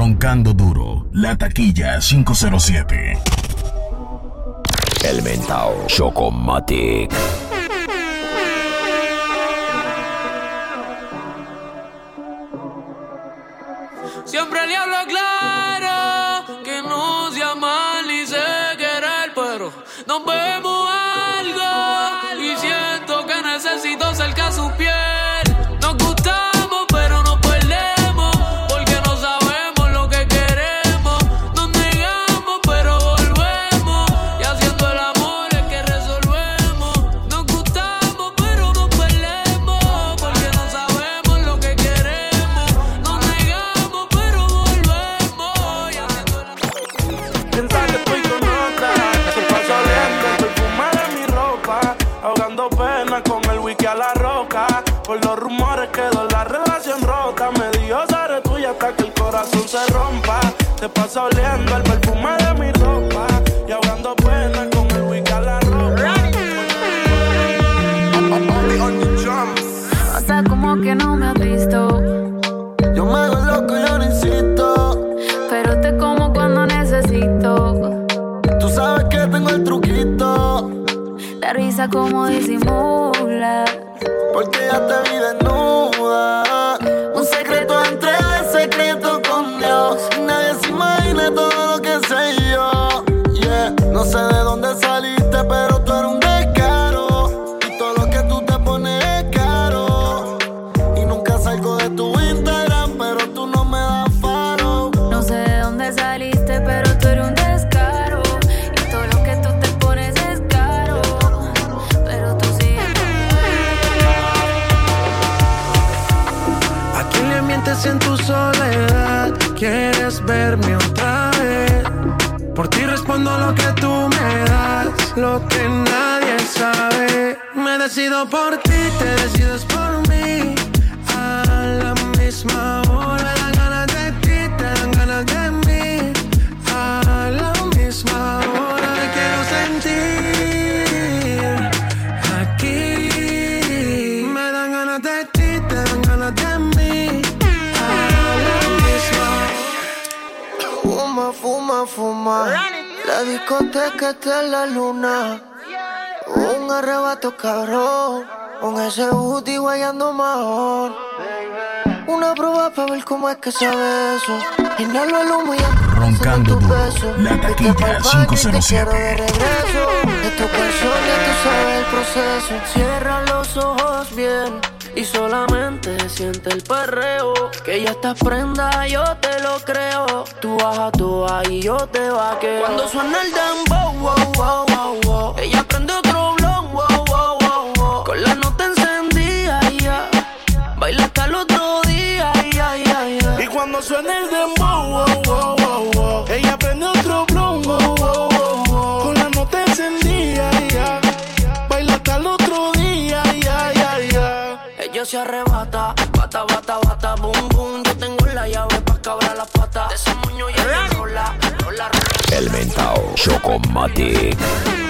Roncando duro, la taquilla 507. El mentao Chocomatic. Siempre le disimula. Porque ya te vi desnuda. Que nadie sabe. Me decido por ti, te decides por mí. A la misma hora me dan ganas de ti, te dan ganas de mí. A la misma hora te quiero sentir. Aquí me dan ganas de ti, te dan ganas de mí. A la misma Fuma, fuma, fuma. La discoteca está en la luna. Un arrebato cabrón. Con ese booty guayando mejor. Una prueba para ver cómo es que sabe eso. Inhalo el humo y Roncando tu beso. la taquilla pa'l baño y te 507. quiero de regreso. Es tu canción, ya tú sabes el proceso. Cierra los ojos bien. Y solamente siente el perreo. Que ya estás prenda, yo te lo creo. Tú bajas tú y yo te vaqueo. Cuando suena el dembow, wow, wow, wow, wow. Ella prende otro blon, wow, wow, wow, wow. Con la nota encendida, ya. Baila hasta el otro día, ya, ya, ya. Y cuando suena el dembow, mentao Chocomatic.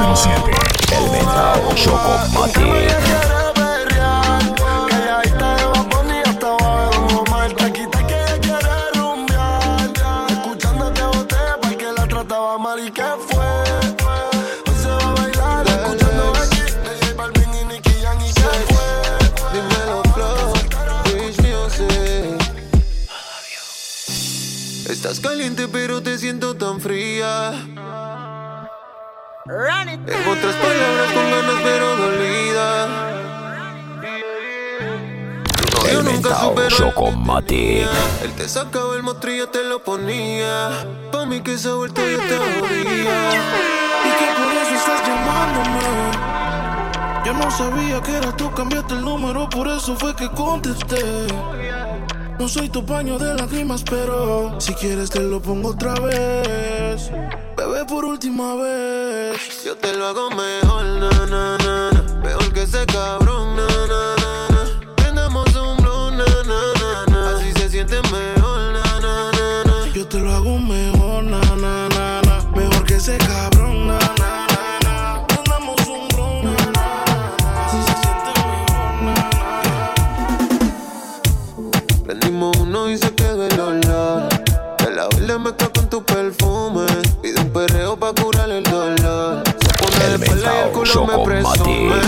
507. El mentao Chocomatic. Chocomatic. él te sacaba el mostrillo, te lo ponía. Pa' mí que se ha vuelto yo te aburría. Y que por eso estás llamándome. Yo no sabía que era tú, cambiaste el número, por eso fue que contesté. No soy tu paño de lágrimas, pero si quieres te lo pongo otra vez. Bebé, por última vez. Yo te lo hago mejor, na, na, na, que ese cabrón, na, pone El y me presume.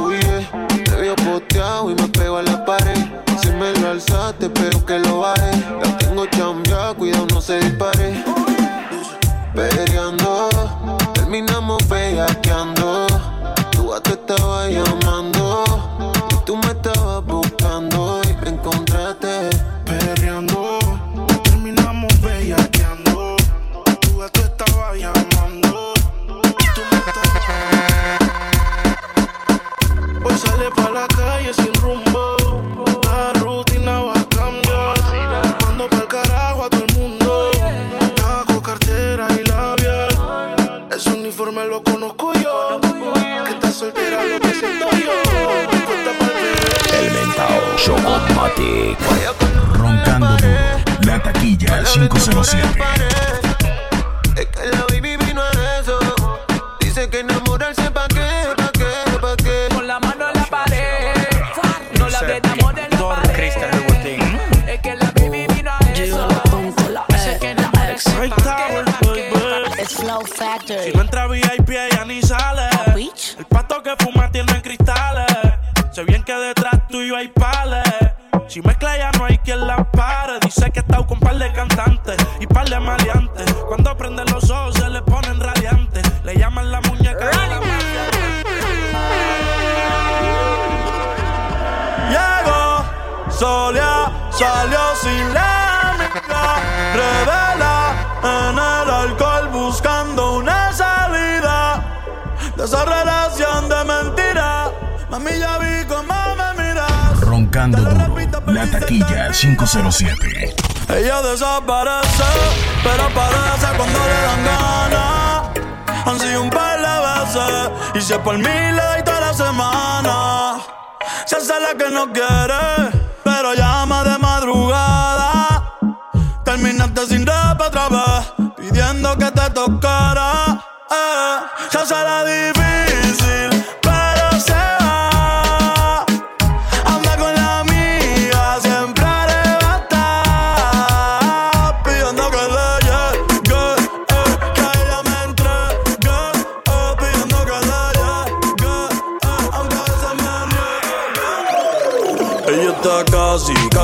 Uy, yeah. Te veo posteado y me pego a la pared. Si me lo alzaste, espero que lo baje. La tengo chambeada, cuidado no se dispare. Peleando, terminamos bellaqueando. Si no entra VIP, ella ni sale. El pato que fuma tiene cristales. Sé bien que detrás tuyo hay pales. Si mezcla ya no hay quien la pare. Dice que está con par de cantantes Cuando prende los ojos se le ponen radiantes. Le llaman la muñeca de la mafia. Llegó, solía, salió sin la amiga. Revela en el alcohol buscando una salida de esa relación de mentira. Mami, ya vi cómo me miras. Roncando duro. La taquilla 507. Ella desaparece, pero aparece cuando le dan ganas. Han sido un par de veces, y si es por mí le doy toda la semana. Se hace la que no quiere, pero llama de madrugada. Terminaste sin rap otra vez, pidiendo que te tocara. Eh, se hace la difícil,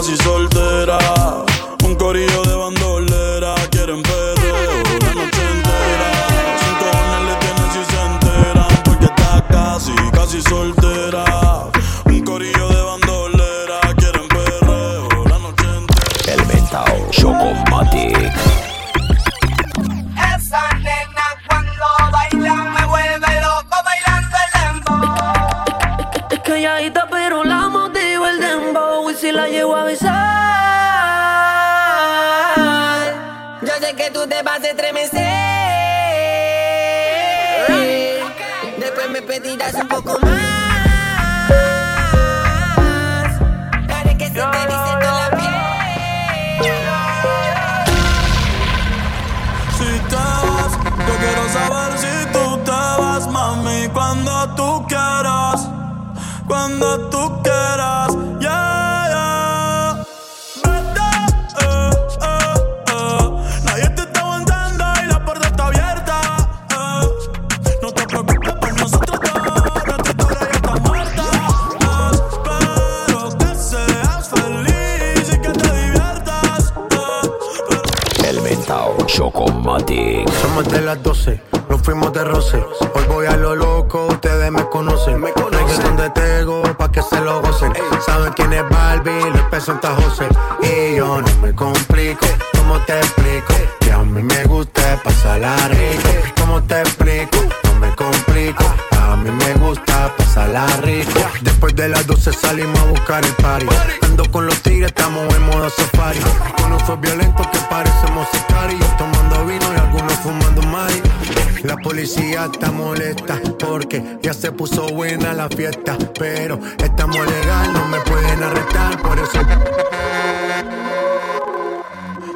casi, casi De las 12, nos fuimos de roce. Hoy voy a lo loco, ustedes me conocen. Me conocen de Tego, pa' que se lo gocen. Saben quién es Barbie, les presenta José. Y yo no me complico, ¿cómo te explico? Que a mí me gusta pasarla rico. ¿Cómo te explico? No me complico. A mí me gusta pasarla rico. Después de las 12 salimos a buscar el party. Ando con los tigres, estamos en modo safari. Uno fue violento que parecemos sicarios. Tomando vino y algunos fumando mari. La policía está molesta porque ya se puso buena la fiesta. Pero estamos legal, no me pueden arrestar. Por eso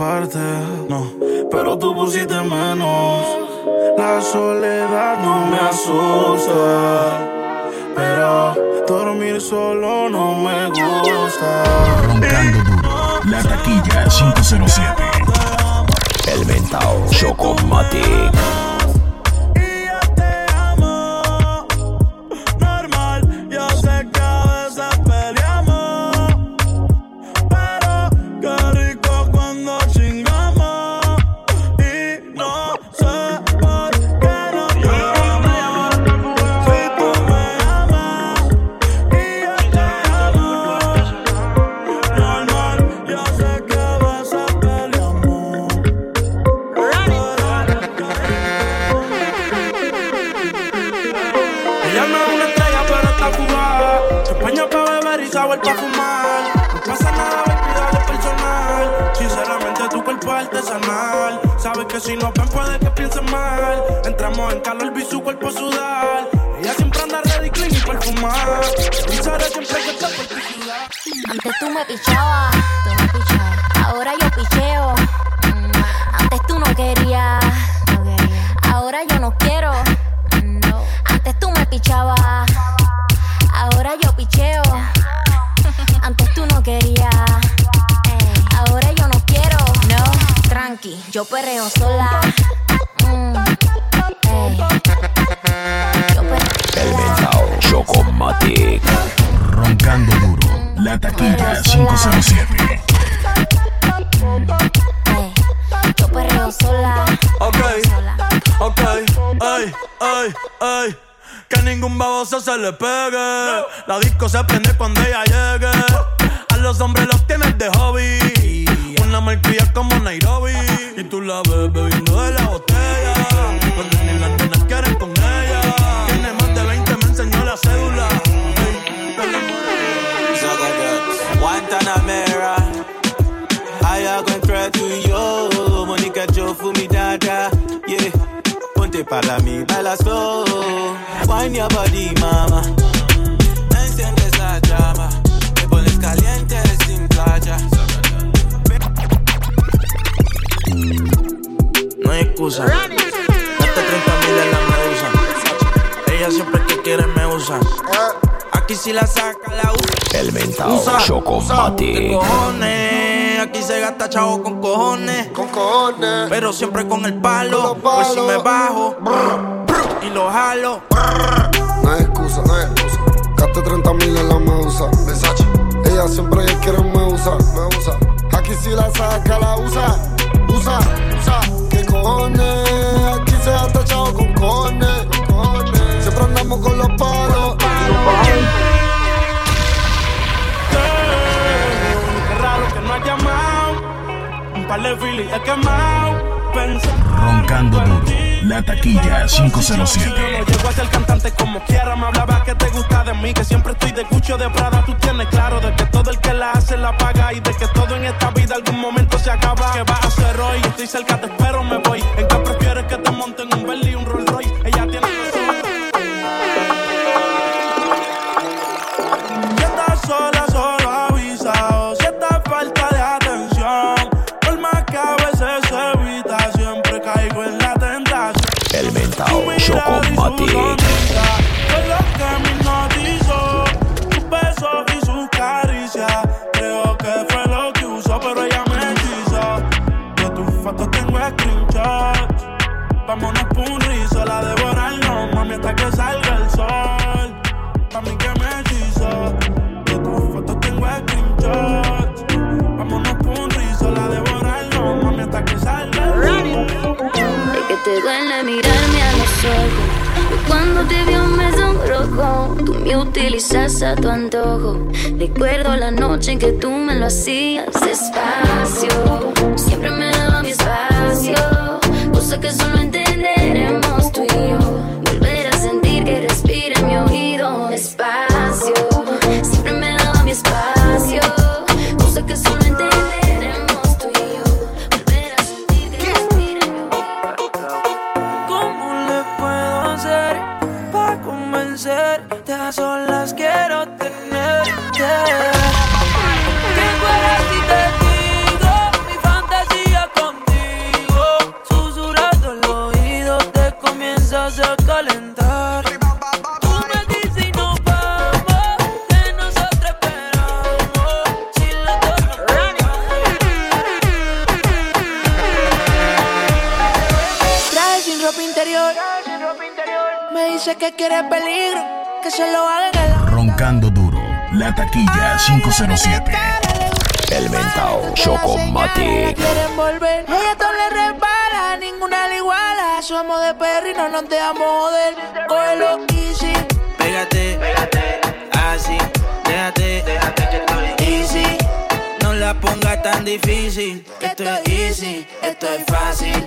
Parte, no, pero tú pusiste menos. La soledad no me asusta, pero dormir solo no me gusta. Roncando duro. La taquilla 507. El mentao Chocomatic. Tú. Ahora yo picheo. Mm, Antes tú no querías, no quería. Ahora yo no quiero. No. Antes tú me pichabas. Ahora yo picheo. Antes tú no querías. Ahora yo no quiero. No, tranqui, yo perreo sola. Mm. Yo perreo El mentao Chocomatic. Roncando duro. La taquilla 507. ey. Yo perreo sola. Ok, ok. Que ningún baboso se le pegue. La disco se prende cuando ella llegue. A los hombres los tienes de hobby. Una marquilla como Nairobi. Y tú la ves bebiendo de la botella. Cuando ni las nenas quieren con enamoré. Guantanamera. Haya encontrar tú y yo. Mónica, yo fumi dada. Yeah. Ponte para mí, baila slow. Wine your body, mama. Enciendes la llama. Me pones caliente sin playa. No hay excusa. Hasta 30 mil en la medusa. Ella siempre que quiere me usa. Aquí si la saca la usa. El mentao Usa, ¿Qué Chocomatic. cojones? Aquí se gasta chavo con cojones. Con cojones. Pero siempre con el palo. Con los Pues si me bajo y lo jalo. No hay excusa, no hay excusa. Gaste 30 mil en la medusa. Versace. Ella siempre quiere me usa, me usa. Aquí si la saca, la usa. Usa, usa. ¿Qué cojones? Aquí se ha tachado con cojones. De filis he quemado. Roncando duro. La taquilla 507. No llego a ser cantante como quiera. Me hablaba que te gusta de mí, que siempre estoy de Gucci o de Prada. Tú tienes claro de que todo el que la hace la paga y de que todo en esta vida algún momento se acaba. ¿Qué vas a hacer hoy? estoy cerca, te espero, me voy. ¿En qué prefieres que te monten un Bentley y un Rolls Royce? Ella Chocomatic. Cuando te vio me sonrojó. Tú me utilizas a tu antojo. Recuerdo la noche en que tú me lo hacías despacio. Siempre me daba mi espacio. Cosa que solo entenderemos que quiere peligro, que se lo haga Roncando duro. La taquilla 507. El mentao Me Chocomatic. quieren volver. Ella todo le repara, ninguna le iguala. Somos de perro y no nos dejamos joder. Cógelo easy. Pégate, pégate, así, déjate, déjate que estoy easy. No la pongas tan difícil, esto es easy, esto es fácil.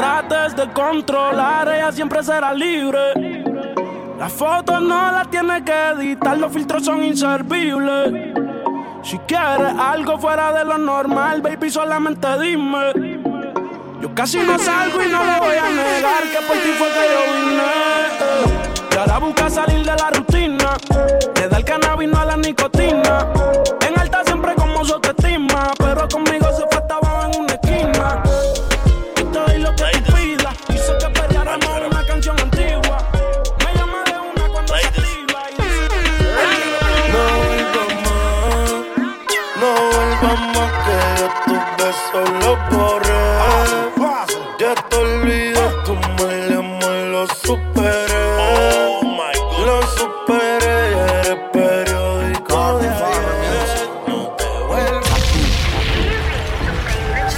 Trates de controlar, ella siempre será libre. Las fotos no las tienes que editar, los filtros son inservibles. Si quieres algo fuera de lo normal, baby, solamente dime. Yo casi no salgo y no le voy a negar que por ti fue que yo vine. eh. Y ahora busca salir de la rutina, le da el cannabis no a la nicotina.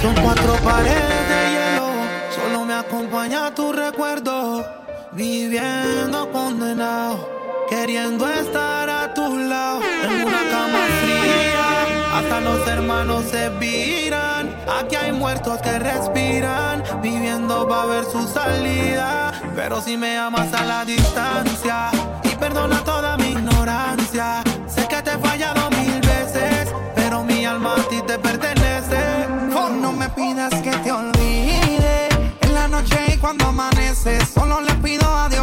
Son cuatro paredes de hielo, solo me acompaña tu recuerdo. Viviendo condenado, queriendo estar a tu lado. En una cama fría, hasta los hermanos se viran. Aquí hay muertos que respiran, viviendo va a ver su salida. Pero si me amas a la distancia y perdona toda mi ignorancia, pidas que te olvide en la noche y cuando amanece. Solo le pido a Dios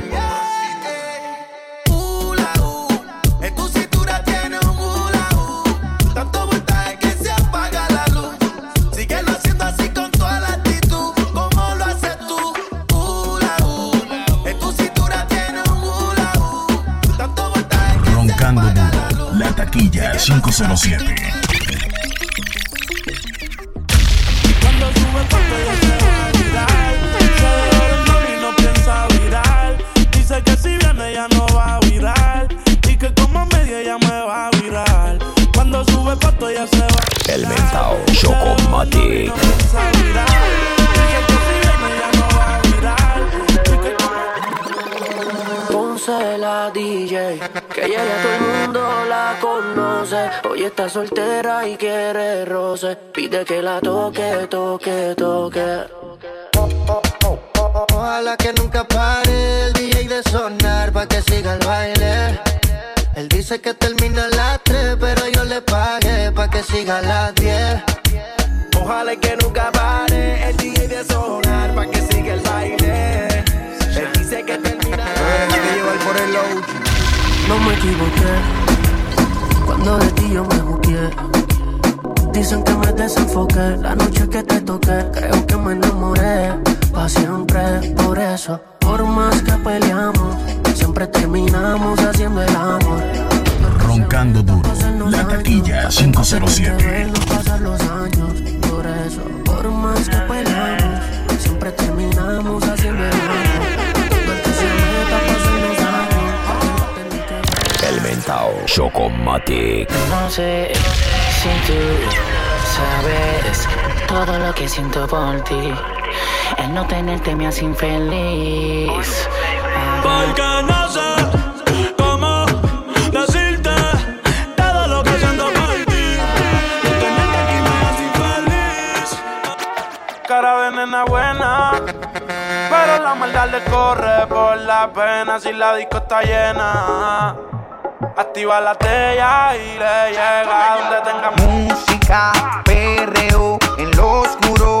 617 Hoy está soltera y quiere roce. Pide que la toque, toque, toque. Ojalá que nunca pare el DJ de sonar pa' que siga el baile. Él dice que termina a las 3, pero yo le pagué pa' que siga a las 10. Ojalá que nunca pare el DJ de sonar pa' que siga el baile. Él dice que termina. por el No me equivoqué cuando de ti yo me busqué. Dicen que me desenfoqué la noche que te toqué. Creo que me enamoré pa' siempre. Por eso, por más que peleamos, siempre terminamos haciendo el amor. Roncando duro. La taquilla 507. No pasan los años, por eso, por más que peleamos, siempre terminamos haciendo mentao Chocomatic. No sé si tú sabes todo lo que siento por ti. El no tenerte me hace infeliz. Porque no sé cómo decirte todo lo que siento por ti. No tenerte aquí me hace infeliz. Cara de nena buena, pero la maldad le corre por la pena si la disco está llena. Activa la tella y le llega donde tenga Música, perreo, en lo oscuro.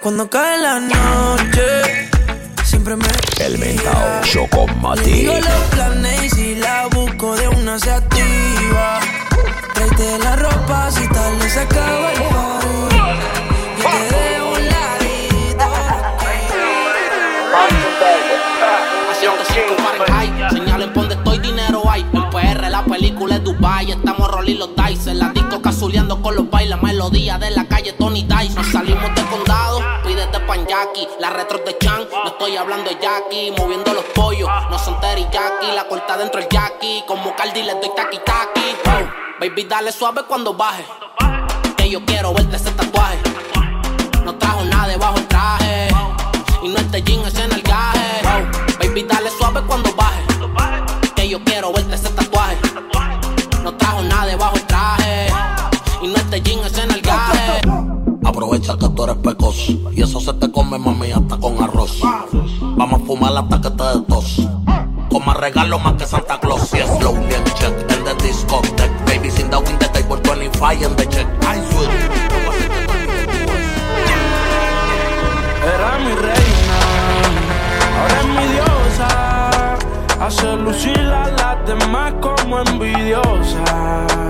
Cuando cae la noche, siempre me. El mentao Le digo los planes y si la busco de una se activa. Tráete la ropa si tal se acaba el party. Yo te dejo un ladito. Haciendo cinco Fahrenheit Señalen por donde estoy, dinero hay En PR la película es Dubai Estamos rolling los dice En la disco cazuleando con los bailes Melodía de la calle Tony Dice Nos salimos del condado La retro de Chan No estoy hablando de Jackie Moviendo los pollos No son teriyaki La corta dentro el Jackie Como Cardi le doy taki taki Oh, Baby dale suave cuando baje Que yo quiero verte ese tatuaje. No trajo nada debajo el traje Y no este jean es en el gaje Baby dale suave cuando baje Que yo quiero verte ese tatuaje. No trajo nada debajo el traje Y no este jean es en el gaje Aprovecha tú eres pecoso y eso se te come, mami, hasta con arroz. Vamos a fumar hasta que te des tos. Con más regalo más que Santa Claus. Y es slow bien check en the discotheque. Baby, in the table, 25 en the check. I swear. Era mi reina, ahora es mi diosa. Hace lucir a las demás. más como envidiosas.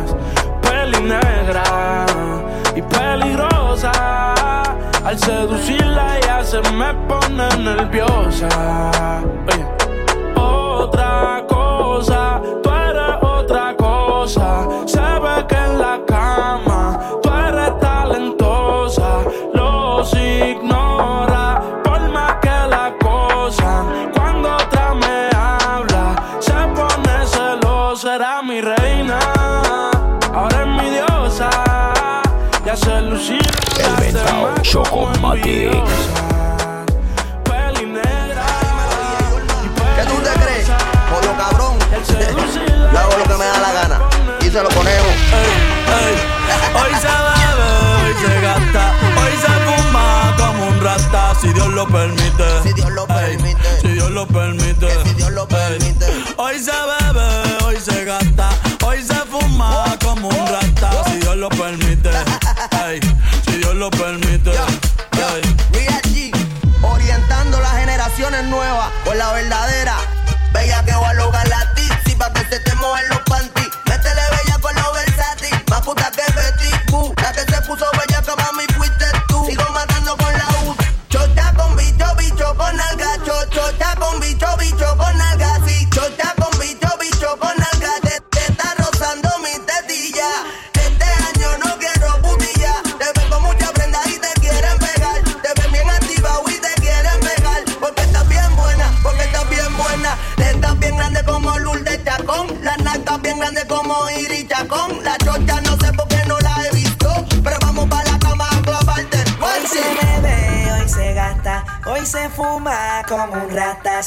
Al seducirla ella se me pone nerviosa. Chocomatic. ¿Qué tú te crees? Pollo cabrón. Yo hago lo que me da la gana. Y se lo ponemos. Hoy se bebe, hoy se gasta, hoy se fuma como un rata, si Dios lo permite. Si Dios lo permite. si Dios lo permite. si Dios lo permite. Hoy se bebe, hoy se gasta, hoy se fuma como un rata, si Dios lo permite. Lo permite. Ey. Real G, orientando las generaciones nuevas con la verdadera.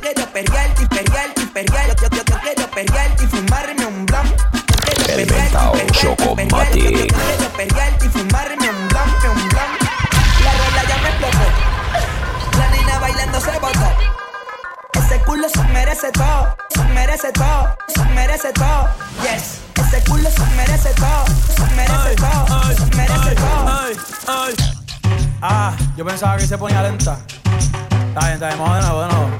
Yo quiero perrearte y perrearte y perrearte. Yo, yo, yo quiero perrearte y fumarme un. Yo quiero El mentao perrearte. Yo, yo quiero perrearte y fumarme un blon, un blon. La rola ya me explotó. La nena bailando se botó. Ese culo se merece todo, se merece todo, se merece todo. Yes, ese culo se merece todo, se merece todo, se merece todo. Ay, ay. Ah, yo pensaba que se ponía lenta. Está bien, está bien, vamos de nuevo, de nuevo.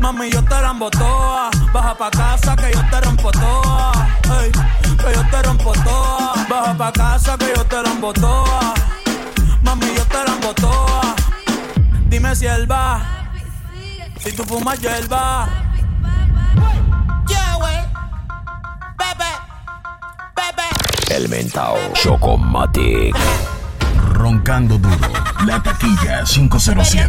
Mami, yo te la embotoa. Baja pa' casa que yo te rompo toa. Ey, que yo te rompo toa. Baja pa' casa que yo te la embotoa. Mami, yo te la embotoa. Dime si él va. Si tú fumas wey. Bebe. Bebe. El mentao Chocomatic. Roncando duro. La taquilla 507.